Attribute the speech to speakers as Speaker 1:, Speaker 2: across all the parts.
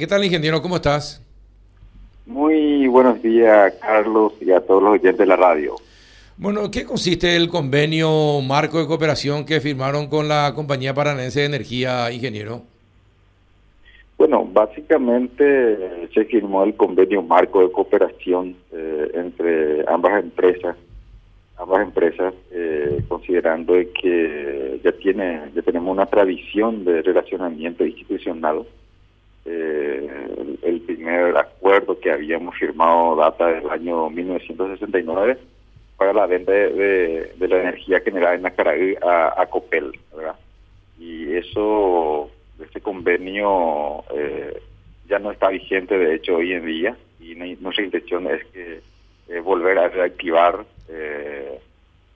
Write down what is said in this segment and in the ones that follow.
Speaker 1: ¿Qué tal, ingeniero? ¿Cómo estás?
Speaker 2: Muy buenos días, Carlos, y a todos los oyentes de la radio.
Speaker 1: Bueno, ¿qué consiste el convenio marco de cooperación que firmaron con la Compañía Paranense de Energía, ingeniero?
Speaker 2: Bueno, básicamente se firmó el convenio marco de cooperación eh, entre ambas empresas, ambas empresas, eh, considerando que ya tiene, ya tenemos una tradición de relacionamiento institucional eh, el, primer acuerdo que habíamos firmado data del año 1969 para la venta de, la energía generada en Acaraí a, a, Copel, ¿verdad? Y eso, este convenio eh, ya no está vigente, de hecho, hoy en día, y nuestra intención es que eh, volver a reactivar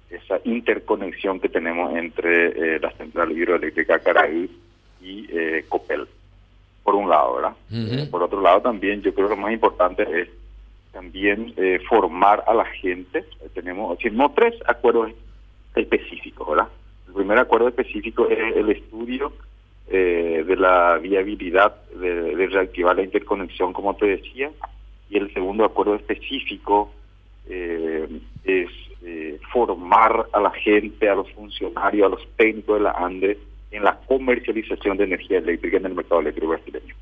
Speaker 2: esa interconexión que tenemos entre la central hidroeléctrica Acaraí y Copel por un lado, ¿verdad? Eh, por otro lado, también yo creo que lo más importante es también eh, formar a la gente. Eh, tenemos, tres acuerdos específicos, ¿verdad? El primer acuerdo específico es el estudio de la viabilidad de, reactivar la interconexión, como te decía, y el segundo acuerdo específico es formar a la gente, a los funcionarios, a los técnicos de la ANDE, en la comercialización de energía eléctrica en el mercado eléctrico brasileño.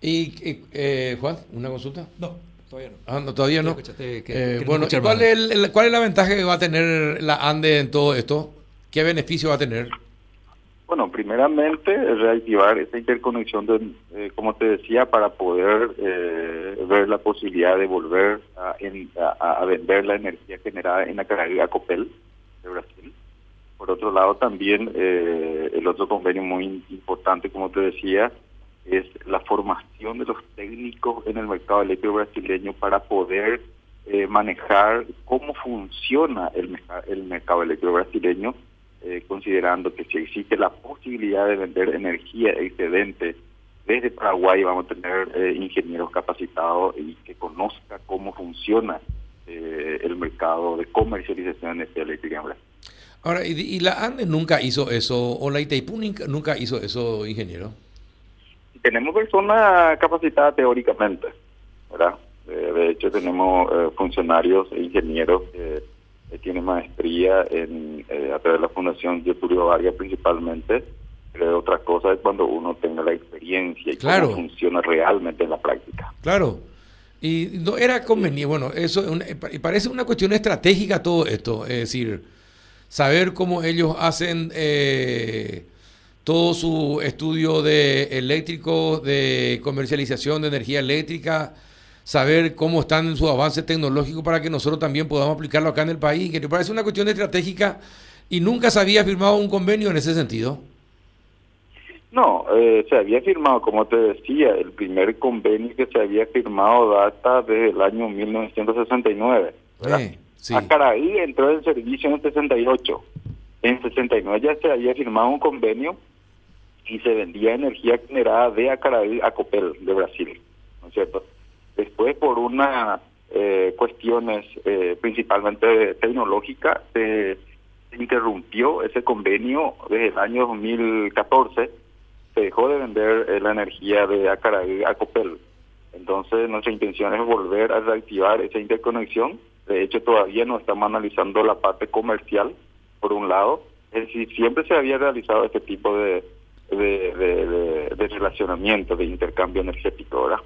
Speaker 1: Y, eh, Juan, ¿una consulta?
Speaker 3: No, todavía no.
Speaker 1: Ah, no todavía no. Eh, bueno, ¿cuál es, ¿cuál es la ventaja que va a tener la ANDE en todo esto? ¿Qué beneficio va a tener?
Speaker 2: Bueno, primeramente reactivar esta interconexión, de, eh, como te decía, para poder ver la posibilidad de volver a, vender la energía generada en la carrera Copel de Brasil por otro lado, también eh, el otro convenio muy importante, como te decía, es la formación de los técnicos en el mercado eléctrico brasileño para poder eh, manejar cómo funciona el, el mercado eléctrico brasileño, eh, considerando que si existe la posibilidad de vender energía excedente desde Paraguay, vamos a tener ingenieros capacitados y que conozca cómo funciona el mercado de comercialización de energía eléctrica en Brasil.
Speaker 1: Ahora, ¿y, la ANDE nunca hizo eso? ¿O la Itaipú nunca hizo eso, ingeniero?
Speaker 2: Tenemos personas capacitadas teóricamente, ¿verdad? Eh, de hecho, tenemos eh, funcionarios e ingenieros que, tienen maestría en, eh, a través de la Fundación Getulio Vargas principalmente. Pero otra cosa es cuando uno tenga la experiencia y cómo funciona realmente en la práctica.
Speaker 1: Claro. Y no era conveniente, bueno, eso parece una cuestión estratégica todo esto, es decir, saber cómo ellos hacen eh, todo su estudio de eléctrico, de comercialización de energía eléctrica, saber cómo están en su avance tecnológico para que nosotros también podamos aplicarlo acá en el país, que me parece una cuestión estratégica y nunca se había firmado un convenio en ese sentido.
Speaker 2: No, eh, se había firmado, como te decía, el primer convenio que se había firmado data desde el año 1969. Sí. Acaraí entró en servicio en el 68. En 69 ya se había firmado un convenio y se vendía energía generada de Acaraí a Copel de Brasil, ¿no es cierto? Después por una eh, cuestiones eh, principalmente tecnológicas se, interrumpió ese convenio desde el año 2014 se dejó de vender eh, la energía de Acaraí a Copel. Entonces nuestra intención es volver a reactivar esa interconexión de hecho, todavía no estamos analizando la parte comercial, por un lado. Es decir, siempre se había realizado este tipo de, de, relacionamiento, de intercambio energético, ¿verdad?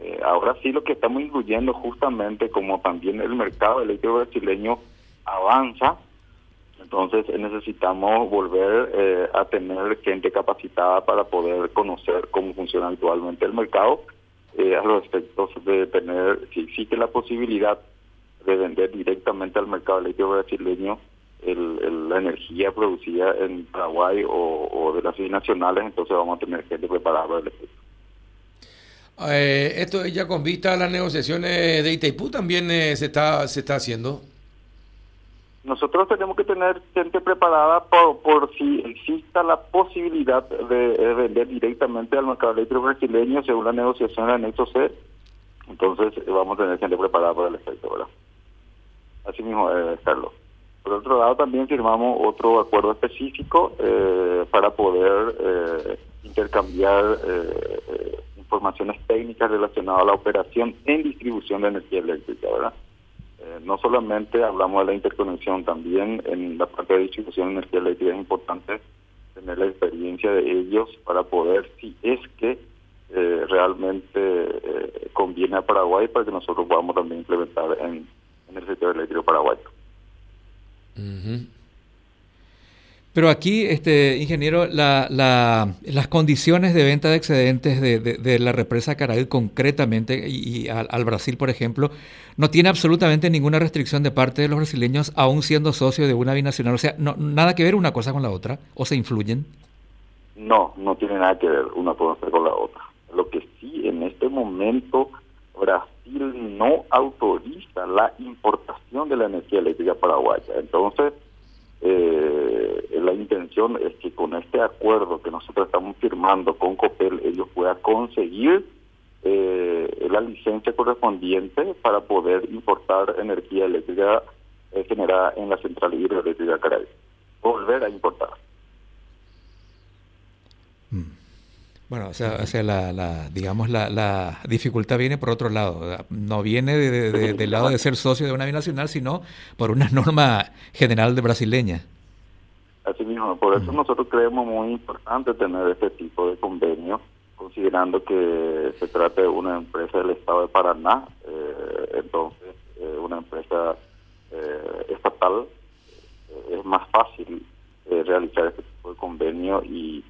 Speaker 2: Eh, ahora sí lo que estamos incluyendo justamente como también el mercado eléctrico brasileño avanza, entonces necesitamos volver eh, a tener gente capacitada para poder conocer cómo funciona actualmente el mercado eh, a los efectos de tener, si existe la posibilidad de vender directamente al mercado eléctrico brasileño el, la energía producida en Paraguay o, de las nacionales, entonces vamos a tener gente preparada para el efecto.
Speaker 1: Eh, esto ya con vista a las negociaciones de Itaipú también eh, se está se está haciendo.
Speaker 2: Nosotros tenemos que tener gente preparada por, por si exista la posibilidad de, vender directamente al mercado eléctrico brasileño según la negociación del anexo C. Entonces vamos a tener gente preparada para el efecto, ¿verdad? Así mismo, eh, Carlos. Por otro lado, también firmamos otro acuerdo específico eh, para poder eh, intercambiar informaciones técnicas relacionadas a la operación en distribución de energía eléctrica, ¿verdad? no solamente hablamos de la interconexión, también en la parte de distribución de energía eléctrica es importante tener la experiencia de ellos para poder, si es que realmente conviene a Paraguay, para que nosotros podamos también implementar en, el sector eléctrico paraguayo.
Speaker 3: Pero aquí, este ingeniero, la, las condiciones de venta de excedentes de, la represa Caraí concretamente y, al, Brasil, por ejemplo, no tiene absolutamente ninguna restricción de parte de los brasileños, aún siendo socio de una binacional. O sea, no, nada que ver una cosa con la otra, o se influyen.
Speaker 2: No, no tiene nada que ver una cosa con la otra. Lo que sí, en este momento, Brasil no autoriza la importación de la energía eléctrica paraguaya. Entonces, eh, la intención es que con este acuerdo que nosotros estamos firmando con COPEL, ellos puedan conseguir eh, la licencia correspondiente para poder importar energía eléctrica eh, generada en la central hidroeléctrica Caray. Volver a importar.
Speaker 3: Mm. Bueno, o sea, o sea la, la, digamos, la, la, dificultad viene por otro lado. No viene de, del lado de ser socio de una binacional, sino por una norma general de brasileña.
Speaker 2: Así mismo, por eso nosotros creemos muy importante tener este tipo de convenio, considerando que se trata de una empresa del Estado de Paraná, eh, entonces eh, una empresa eh, estatal, es más fácil realizar este tipo de convenio y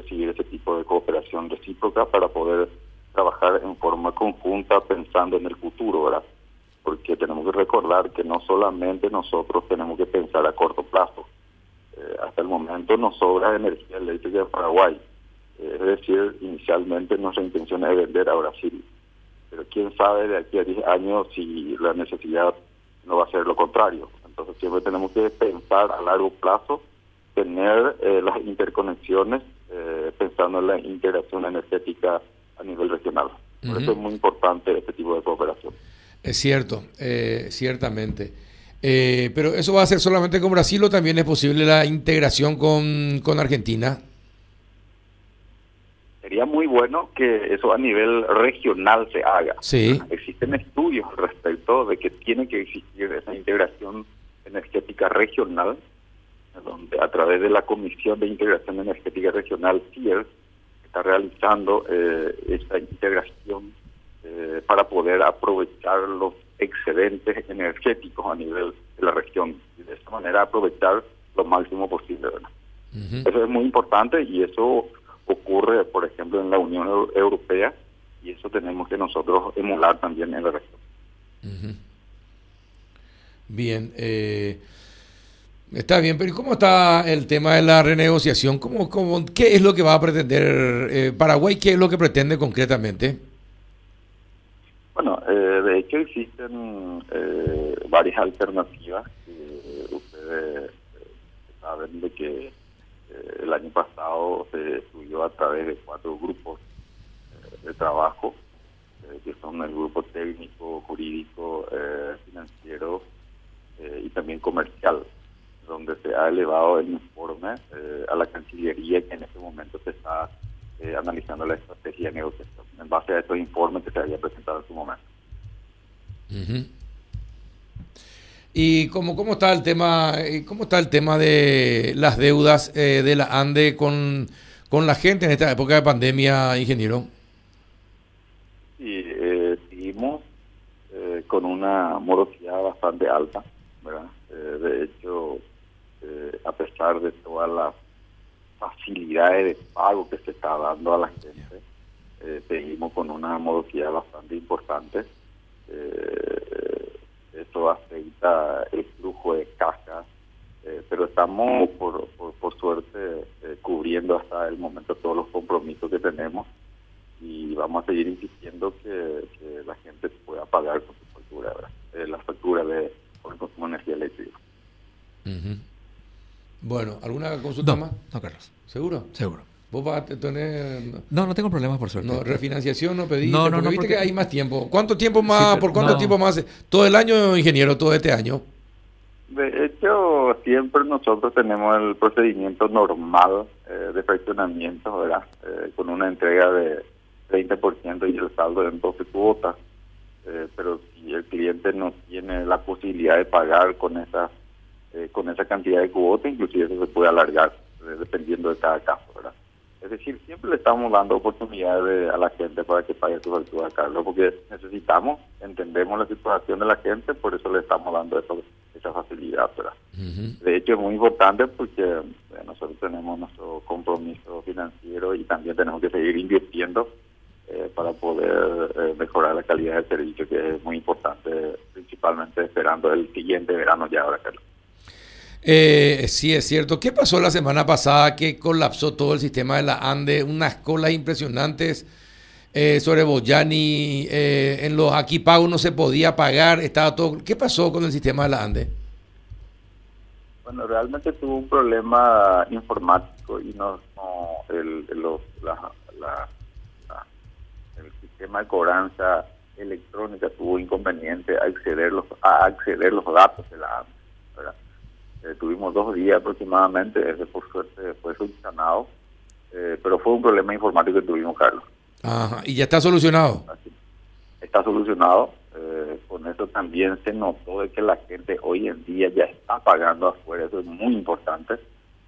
Speaker 2: recibir ese tipo de cooperación recíproca para poder trabajar en forma conjunta pensando en el futuro, ¿verdad? Porque tenemos que recordar que no solamente nosotros tenemos que pensar a corto plazo. Eh, hasta el momento nos sobra energía eléctrica en Paraguay. Eh, es decir, inicialmente nuestra intención es vender a Brasil. Pero quién sabe de aquí a 10 años si la necesidad no va a ser lo contrario. Entonces siempre tenemos que pensar a largo plazo, tener eh, las interconexiones la integración energética a nivel regional. Por eso es muy importante este tipo de cooperación.
Speaker 1: Es cierto, eh, ciertamente. Eh, pero eso va a ser solamente con Brasil o también es posible la integración con, con Argentina.
Speaker 2: Sería muy bueno que eso a nivel regional se haga.
Speaker 1: Sí.
Speaker 2: Existen estudios respecto de que tiene que existir esa integración energética regional donde a través de la Comisión de Integración Energética Regional, CIER, está realizando eh, esta integración eh, para poder aprovechar los excedentes energéticos a nivel de la región y de esta manera aprovechar lo máximo posible. Eso es muy importante y eso ocurre, por ejemplo, en la Unión Europea y eso tenemos que nosotros emular también en la región.
Speaker 1: Bien. Eh... Está bien, pero ¿y cómo está el tema de la renegociación? ¿Cómo, cómo, ¿Qué es lo que va a pretender eh, Paraguay? ¿Qué es lo que pretende concretamente?
Speaker 2: Bueno, eh, de hecho existen eh, varias alternativas. ustedes saben de que el año pasado se estudió a través de cuatro grupos de trabajo, que son el grupo técnico, jurídico, financiero y también comercial donde se ha elevado el informe eh, a la Cancillería que en este momento se está eh, analizando la estrategia de negociación en base a estos informes que se había presentado en su momento.
Speaker 1: ¿Y cómo, cómo está el tema eh, cómo está el tema de las deudas de la ANDE con, con la gente en esta época de pandemia, ingeniero?
Speaker 2: Sí, seguimos con una morosidad bastante alta, ¿verdad? de hecho, eh, a pesar de todas las facilidades de pago que se está dando a la gente, eh, seguimos con una morosidad bastante importante. Eh, eso afecta el flujo de caja, pero estamos, por, por, suerte, cubriendo hasta el momento todos los compromisos que tenemos y vamos a seguir insistiendo que, la gente pueda pagar con su factura, la factura de por consumo de energía eléctrica.
Speaker 1: Bueno, ¿alguna consulta más?
Speaker 3: No, Carlos.
Speaker 1: ¿Seguro?
Speaker 3: Seguro.
Speaker 1: ¿Vos vas a tener...?
Speaker 3: No, no tengo problemas por suerte.
Speaker 1: No, refinanciación no pediste, no, no, porque viste que hay más tiempo. ¿Cuánto tiempo más, por cuánto tiempo más? ¿Todo el año, ingeniero, todo este año?
Speaker 2: De hecho, siempre nosotros tenemos el procedimiento normal eh, de fraccionamiento, ¿verdad? Eh, con una entrega de 30% y el saldo en 12 cuotas. Eh, pero si el cliente no tiene la posibilidad de pagar con esa con esa cantidad de cuotas, inclusive eso se puede alargar dependiendo de cada caso, ¿verdad? Es decir, siempre le estamos dando oportunidades a la gente para que pague su factura, Carlos, porque necesitamos, entendemos la situación de la gente, por eso le estamos dando esa facilidad. ¿verdad? De hecho, es muy importante porque eh, nosotros tenemos nuestro compromiso financiero y también tenemos que seguir invirtiendo eh, para poder eh, mejorar la calidad del servicio, que es muy importante, principalmente esperando el siguiente verano ya ahora, Carlos.
Speaker 1: Eh, sí, es cierto. ¿Qué pasó la semana pasada que colapsó todo el sistema de la ANDE? Unas colas impresionantes eh, sobre Boyani. Eh, en los aquí pagos no se podía pagar. Estaba todo. ¿Qué pasó con el sistema de la ANDE?
Speaker 2: Bueno, realmente tuvo un problema informático y no, el, el sistema de cobranza electrónica tuvo inconveniente a acceder los, a acceder los datos de la ANDE. Eh, tuvimos dos días aproximadamente, ese por suerte fue solucionado, eh, pero fue un problema informático que tuvimos, Carlos.
Speaker 1: Ajá, ¿y ya está solucionado?
Speaker 2: Está solucionado, eh, con eso también se notó de que la gente hoy en día ya está pagando afuera, eso es muy importante,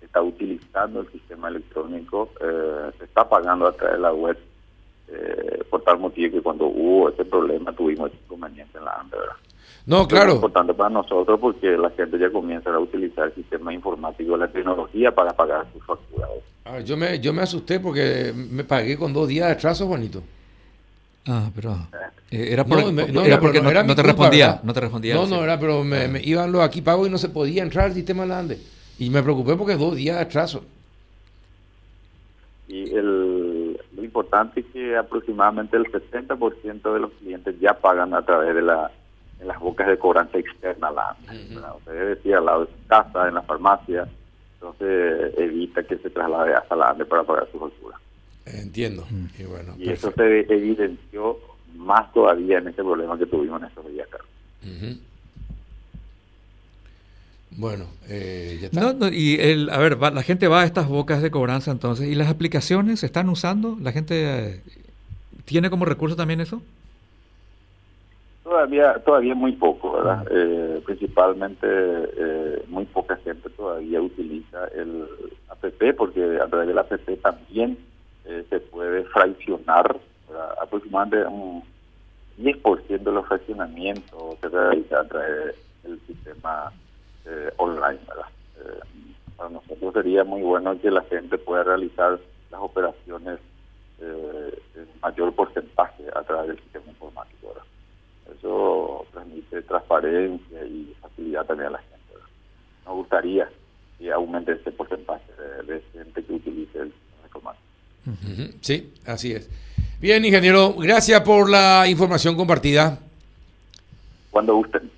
Speaker 2: está utilizando el sistema electrónico, se está pagando a través de la web, por tal motivo que cuando hubo ese problema tuvimos inconveniente en la ANDE, ¿verdad?
Speaker 1: No, claro.
Speaker 2: Es importante para nosotros porque la gente ya comienza a utilizar el sistema informático, la tecnología para pagar sus facturas.
Speaker 1: Ah, yo me yo me asusté porque me pagué con dos días de atraso, Juanito.
Speaker 3: Ah, pero eh, era, por, no, era porque no, te respondía, no te respondía.
Speaker 1: No, no, era, pero me, ah. iban los aquí pagos y no se podía entrar al sistema Lande. Y me preocupé porque dos días de atraso.
Speaker 2: Y el, lo importante es que aproximadamente el 70% de los clientes ya pagan a través de la en las bocas de cobranza externa la Usted decía al lado de su casa, en la farmacia, entonces evita que se traslade hasta la ANDE para pagar su factura.
Speaker 1: Entiendo.
Speaker 2: Y, bueno, y eso se evidenció más todavía en ese problema que tuvimos en estos días, Carlos.
Speaker 1: Bueno, eh, ya
Speaker 3: está. y el, a ver, la gente va a estas bocas de cobranza entonces, ¿y las aplicaciones se están usando? ¿La gente eh, tiene como recurso también eso?
Speaker 2: Todavía, todavía muy poco, ¿verdad? Eh, principalmente eh, muy poca gente todavía utiliza el APP porque a través del APP también eh, se puede fraccionar aproximadamente un 10% de los fraccionamientos se realiza a través del sistema online, ¿verdad? para nosotros sería muy bueno que la gente pueda realizar las operaciones en mayor porcentaje a través del sistema informático, ¿verdad? Eso transmite transparencia y facilidad también a la gente. Nos gustaría que aumente ese porcentaje de, gente que utilice el
Speaker 1: informático. Sí, así es. Bien, ingeniero, gracias por la información compartida.
Speaker 2: Cuando gusten.